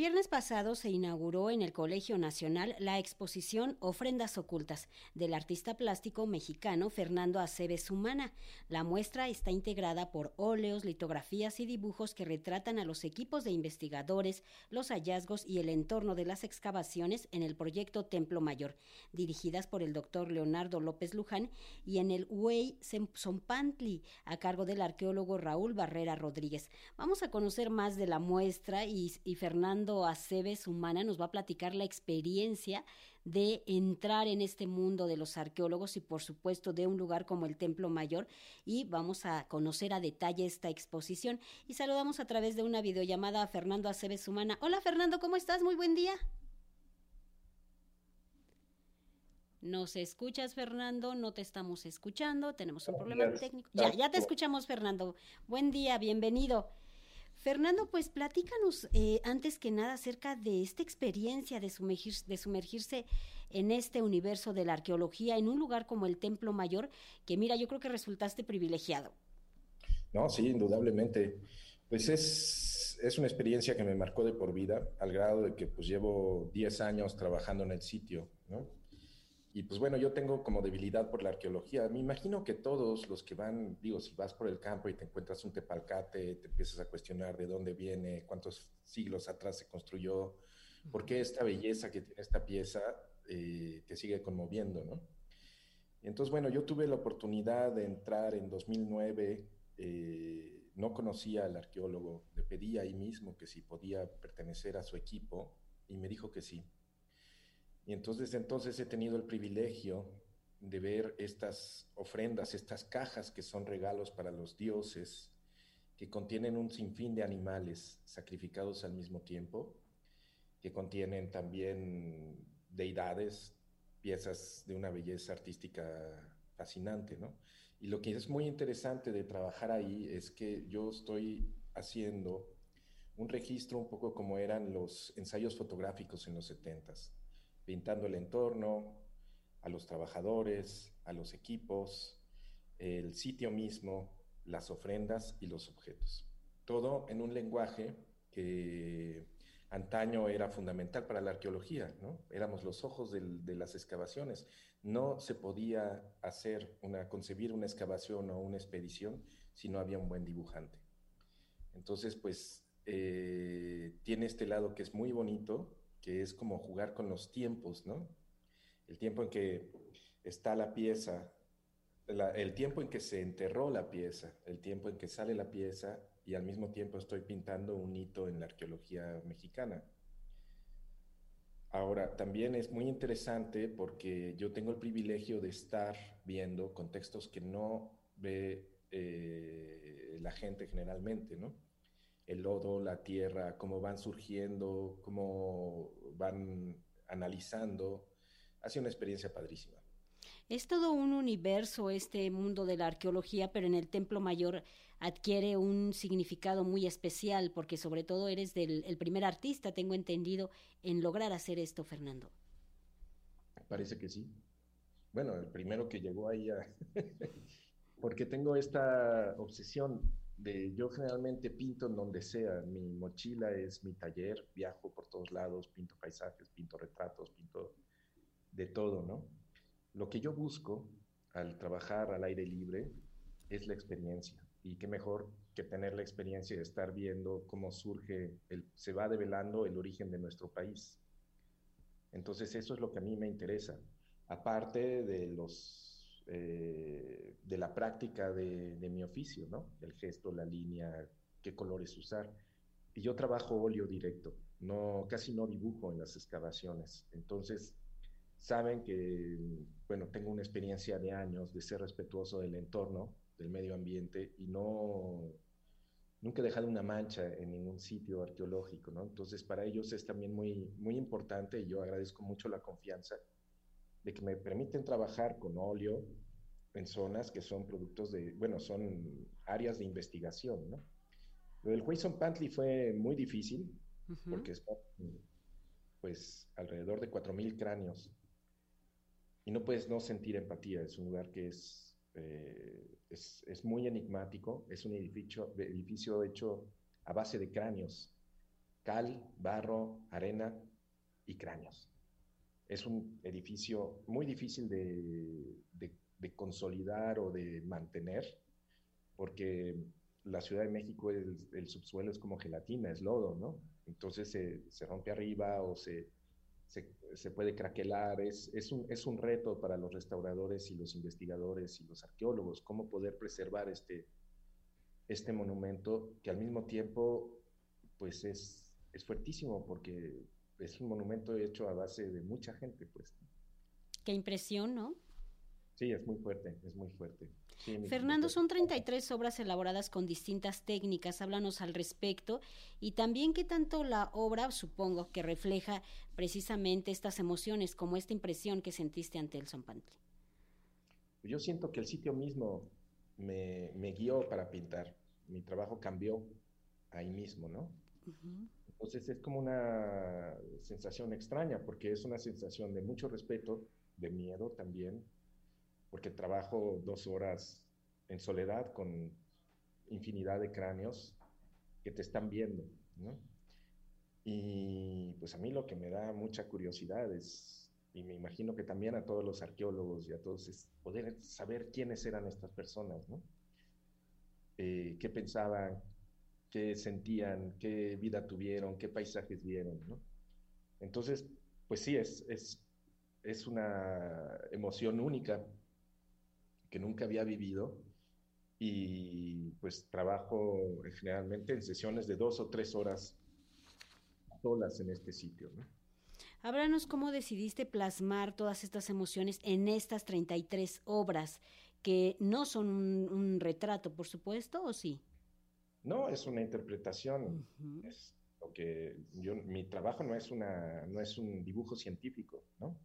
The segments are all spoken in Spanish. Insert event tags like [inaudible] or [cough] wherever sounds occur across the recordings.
Viernes pasado se inauguró en el Colegio Nacional la exposición Ofrendas Ocultas del artista plástico mexicano Fernando Aceves Humana. La muestra está integrada por óleos, litografías y dibujos que retratan a los equipos de investigadores, los hallazgos y el entorno de las excavaciones en el proyecto Templo Mayor, dirigidas por el doctor Leonardo López Luján, y en el Huey Zompantli, a cargo del arqueólogo Raúl Barrera Rodríguez. Vamos a conocer más de la muestra y, y Fernando Fernando Aceves Humana nos va a platicar la experiencia de entrar en este mundo de los arqueólogos y por supuesto de un lugar como el Templo Mayor y vamos a conocer a detalle esta exposición y saludamos a través de una videollamada a Fernando Aceves Humana. Hola Fernando, ¿cómo estás? Muy buen día. ¿Nos escuchas, Fernando? No te estamos escuchando, tenemos un problema técnico. Ya, ya te escuchamos, Fernando. Buen día, bienvenido. Fernando, pues platícanos eh, antes que nada acerca de esta experiencia de, de sumergirse en este universo de la arqueología en un lugar como el Templo Mayor, que mira, yo creo que resultaste privilegiado. No, sí, indudablemente. Pues es, es una experiencia que me marcó de por vida, al grado de que pues llevo 10 años trabajando en el sitio, ¿no? Y pues bueno, yo tengo como debilidad por la arqueología. Me imagino que todos los que van, digo, si vas por el campo y te encuentras un tepalcate, te empiezas a cuestionar de dónde viene, cuántos siglos atrás se construyó, por qué esta belleza que tiene esta pieza eh, te sigue conmoviendo, ¿no? Entonces, bueno, yo tuve la oportunidad de entrar en 2009, eh, no conocía al arqueólogo, le pedí ahí mismo que si podía pertenecer a su equipo y me dijo que sí. Y entonces entonces he tenido el privilegio de ver estas ofrendas, estas cajas que son regalos para los dioses, que contienen un sinfín de animales sacrificados al mismo tiempo, que contienen también deidades, piezas de una belleza artística fascinante, ¿no? Y lo que es muy interesante de trabajar ahí es que yo estoy haciendo un registro un poco como eran los ensayos fotográficos en los setentas pintando el entorno, a los trabajadores, a los equipos, el sitio mismo, las ofrendas y los objetos. Todo en un lenguaje que antaño era fundamental para la arqueología, ¿no? Éramos los ojos de las excavaciones. No se podía hacer una, concebir una excavación o una expedición si no había un buen dibujante. Entonces, pues, eh, tiene este lado que es muy bonito, que es como jugar con los tiempos, ¿no? El tiempo en que está la pieza, el tiempo en que se enterró la pieza, el tiempo en que sale la pieza y al mismo tiempo estoy pintando un hito en la arqueología mexicana. Ahora, también es muy interesante porque yo tengo el privilegio de estar viendo contextos que no ve eh, la gente generalmente, ¿no? El lodo, la tierra, cómo van surgiendo, cómo van analizando. Ha sido una experiencia padrísima. Es todo un universo este mundo de la arqueología, pero en el Templo Mayor adquiere un significado muy especial, porque sobre todo eres del, el primer artista, tengo entendido, en lograr hacer esto, Fernando. Parece que sí. Bueno, el primero que llegó ahí, [laughs] porque tengo esta obsesión yo generalmente pinto en donde sea, mi mochila es mi taller, viajo por todos lados, pinto paisajes, pinto retratos, pinto de todo, ¿no? Lo que yo busco al trabajar al aire libre es la experiencia. Y qué mejor que tener la experiencia de estar viendo cómo surge, el, se va develando el origen de nuestro país. Entonces eso es lo que a mí me interesa. Aparte de los eh, de la práctica de, mi oficio, ¿no? El gesto, la línea, qué colores usar. Y yo trabajo óleo directo, no, casi no dibujo en las excavaciones. Entonces, saben que, bueno, tengo una experiencia de años de ser respetuoso del entorno, del medio ambiente y no, nunca he dejado una mancha en ningún sitio arqueológico, ¿no? Entonces, para ellos es también muy, muy importante y yo agradezco mucho la confianza de que me permiten trabajar con óleo en zonas que son productos de, bueno, son áreas de investigación, ¿no? Lo del Huizon Pantli fue muy difícil porque es pues alrededor de 4.000 cráneos y no puedes no sentir empatía, es un lugar que es, eh, es, es, muy enigmático, es un edificio, edificio hecho a base de cráneos, cal, barro, arena y cráneos. Es un edificio muy difícil de, de, de consolidar o de mantener, porque la Ciudad de México, el, el, subsuelo es como gelatina, es lodo, ¿no? Entonces se, se rompe arriba o se, se, se, puede craquelar. Es, es, un, es un reto para los restauradores y los investigadores y los arqueólogos, cómo poder preservar este, este monumento que al mismo tiempo, pues es, es fuertísimo porque es un monumento hecho a base de mucha gente, pues. Qué impresión, ¿no? Sí, es muy fuerte, es muy fuerte. Sí, Fernando, son 33 obras elaboradas con distintas técnicas, háblanos al respecto y también qué tanto la obra, supongo, que refleja precisamente estas emociones, como esta impresión que sentiste ante el Zompantli. Yo siento que el sitio mismo me, me, guió para pintar, mi trabajo cambió ahí mismo, ¿no? Uh -huh. Entonces es como una sensación extraña, porque es una sensación de mucho respeto, de miedo también, porque trabajo dos horas en soledad con infinidad de cráneos que te están viendo, ¿no? Y pues a mí lo que me da mucha curiosidad es, y me imagino que también a todos los arqueólogos y a todos, es poder saber quiénes eran estas personas, ¿no? Eh, qué pensaban, qué sentían, qué vida tuvieron, qué paisajes vieron, ¿no? Entonces, pues sí, es, es, es una emoción única que nunca había vivido y pues trabajo generalmente en sesiones de dos o tres horas solas en este sitio. ¿no? Háblanos cómo decidiste plasmar todas estas emociones en estas 33 obras, que no son un, un retrato, por supuesto, ¿o sí? No, es una interpretación. Uh -huh. Es lo que yo, mi trabajo no es, una, no es un dibujo científico, ¿no?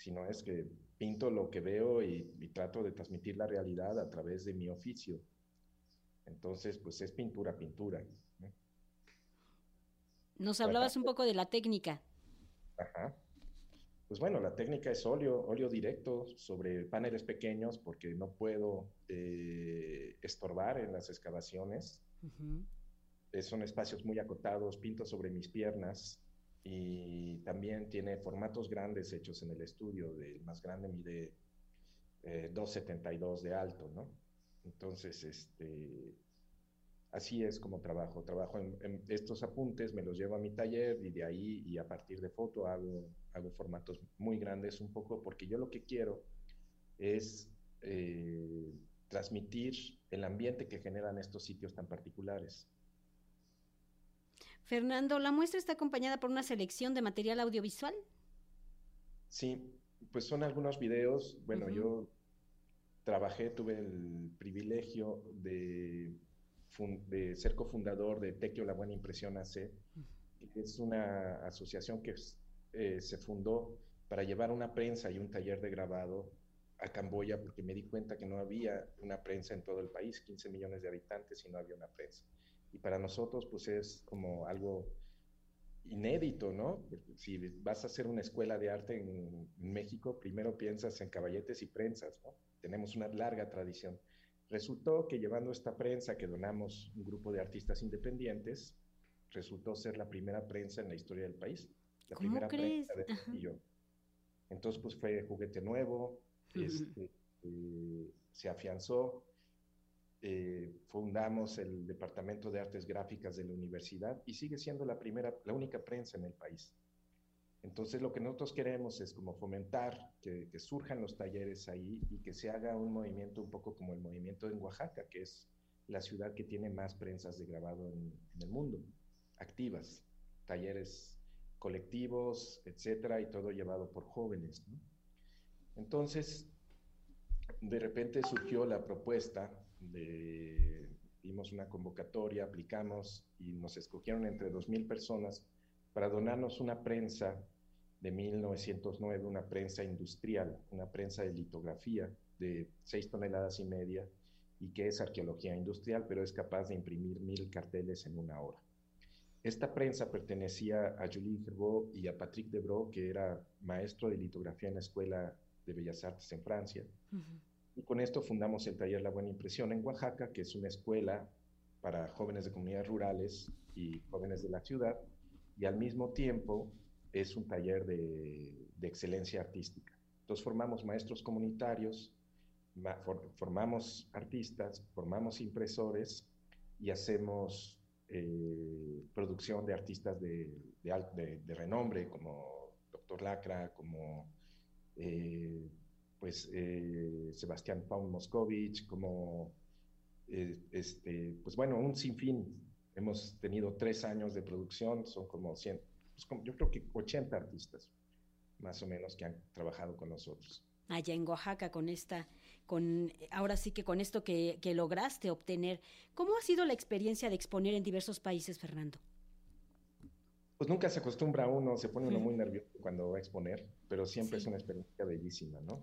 Sino es que pinto lo que veo y, y, trato de transmitir la realidad a través de mi oficio. Entonces, pues es pintura, pintura. ¿no? Nos hablabas un poco de la técnica. Ajá. Pues bueno, la técnica es óleo, óleo directo sobre paneles pequeños porque no puedo eh, estorbar en las excavaciones. Uh -huh. Son espacios muy acotados, pinto sobre mis piernas y también tiene formatos grandes hechos en el estudio. El más grande mide eh, 2,72 de alto, ¿no? Entonces, este, así es como trabajo. Trabajo en, estos apuntes, me los llevo a mi taller y de ahí y a partir de foto hago, hago formatos muy grandes un poco porque yo lo que quiero es eh, transmitir el ambiente que generan estos sitios tan particulares. Fernando, ¿la muestra está acompañada por una selección de material audiovisual? Sí, pues son algunos videos. Bueno, uh -huh. yo trabajé, tuve el privilegio de, de ser cofundador de Tequio La Buena Impresión AC, que es una asociación que eh, se fundó para llevar una prensa y un taller de grabado a Camboya, porque me di cuenta que no había una prensa en todo el país, 15 millones de habitantes, y no había una prensa y para nosotros pues es como algo inédito, ¿no? Si vas a hacer una escuela de arte en, México, primero piensas en caballetes y prensas, ¿no? Tenemos una larga tradición. Resultó que llevando esta prensa que donamos un grupo de artistas independientes, resultó ser la primera prensa en la historia del país. La ¿Cómo primera crees? prensa de yo. Entonces, pues fue juguete nuevo, este, eh, se afianzó, eh, fundamos el Departamento de Artes Gráficas de la universidad y sigue siendo la primera, la única prensa en el país. Entonces lo que nosotros queremos es como fomentar que, que, surjan los talleres ahí y que se haga un movimiento un poco como el movimiento en Oaxaca, que es la ciudad que tiene más prensas de grabado en, en el mundo, activas, talleres colectivos, etcétera, y todo llevado por jóvenes. ¿no? Entonces, de repente surgió la propuesta dimos una convocatoria, aplicamos y nos escogieron entre 2.000 personas para donarnos una prensa de 1909, una prensa industrial, una prensa de litografía de 6 toneladas y media y que es arqueología industrial, pero es capaz de imprimir mil carteles en una hora. Esta prensa pertenecía a Julie Gerbeau y a Patrick Debro, que era maestro de litografía en la Escuela de Bellas Artes en Francia. Y con esto fundamos el taller La Buena Impresión en Oaxaca, que es una escuela para jóvenes de comunidades rurales y jóvenes de la ciudad, y al mismo tiempo es un taller de, excelencia artística. Entonces formamos maestros comunitarios, formamos artistas, formamos impresores y hacemos eh, producción de artistas de, renombre como Dr. Lacra, como eh, pues eh, Sebastián Paul Moscovich, como este, pues bueno, un sinfín. Hemos tenido tres años de producción, son como 100, pues, yo creo que 80 artistas, más o menos, que han trabajado con nosotros. Allá en Oaxaca, con esta, con, ahora sí que con esto que, que lograste obtener, ¿cómo ha sido la experiencia de exponer en diversos países, Fernando? Pues nunca se acostumbra uno, se pone uno muy [laughs] nervioso cuando va a exponer, pero siempre es una experiencia bellísima, ¿no?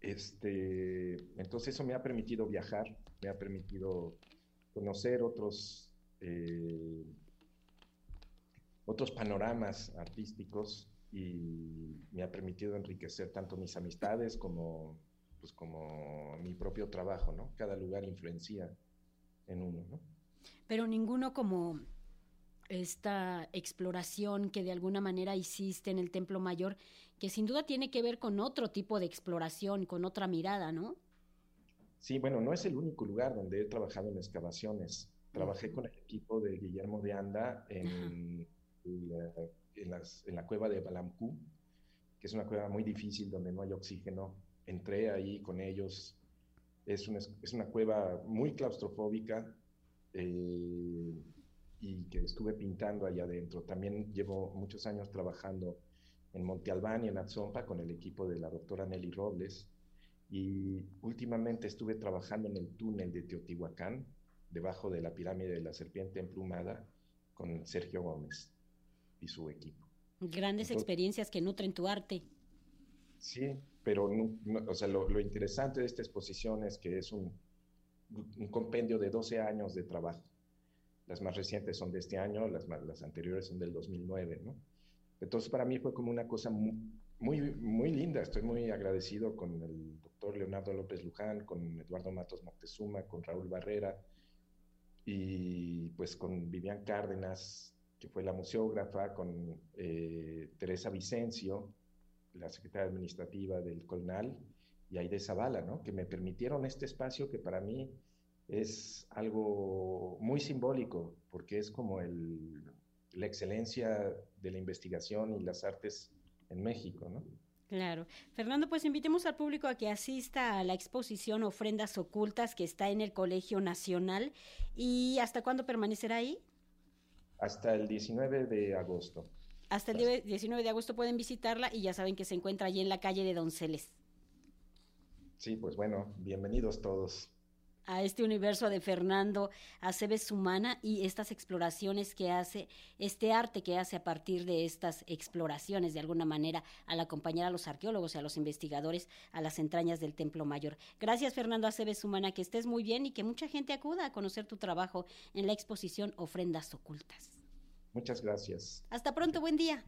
Este, entonces eso me ha permitido viajar, me ha permitido conocer otros eh, otros panoramas artísticos y me ha permitido enriquecer tanto mis amistades como, pues, como mi propio trabajo, ¿no? Cada lugar influencia en uno, ¿no? Pero ninguno como esta exploración que de alguna manera hiciste en el Templo Mayor, que sin duda tiene que ver con otro tipo de exploración, con otra mirada, ¿no? Sí, bueno, no es el único lugar donde he trabajado en excavaciones. Trabajé con el equipo de Guillermo de Anda en en, la cueva de Balamcú, que es una cueva muy difícil donde no hay oxígeno. Entré ahí con ellos. Es una, es una cueva muy claustrofóbica eh, y que estuve pintando allá adentro. También llevo muchos años trabajando en Monte Albán y en Atzompa con el equipo de la doctora Nelly Robles. Y últimamente estuve trabajando en el túnel de Teotihuacán, debajo de la pirámide de la serpiente emplumada, con Sergio Gómez y su equipo. Grandes experiencias que nutren tu arte. Sí, pero o sea, lo, interesante de esta exposición es que es un, un, compendio de 12 años de trabajo. Las más recientes son de este año, las, las anteriores son del 2009, ¿no? Entonces para mí fue como una cosa muy, muy, linda. Estoy muy agradecido con el doctor Leonardo López Luján, con Eduardo Matos Moctezuma, con Raúl Barrera y pues con Vivian Cárdenas, que fue la museógrafa, con eh, Teresa Vicencio, la secretaria administrativa del COLNAL, y Aide Zavala, ¿no? que me permitieron este espacio que para mí es algo muy simbólico, porque es como el, la excelencia de la investigación y las artes en México, ¿no? Claro. Fernando, pues invitemos al público a que asista a la exposición Ofrendas Ocultas que está en el Colegio Nacional. ¿Y hasta cuándo permanecerá ahí? hasta el 19 de agosto. Hasta el 19 de agosto pueden visitarla y ya saben que se encuentra allí en la calle de Donceles. Sí, pues bueno, bienvenidos todos a este universo de Fernando Aceves Humana y estas exploraciones que hace, este arte que hace a partir de estas exploraciones, de alguna manera, al acompañar a los arqueólogos y a los investigadores a las entrañas del Templo Mayor. Gracias, Fernando Aceves Humana, que estés muy bien y que mucha gente acuda a conocer tu trabajo en la exposición Ofrendas Ocultas. Muchas gracias. Hasta pronto, buen día.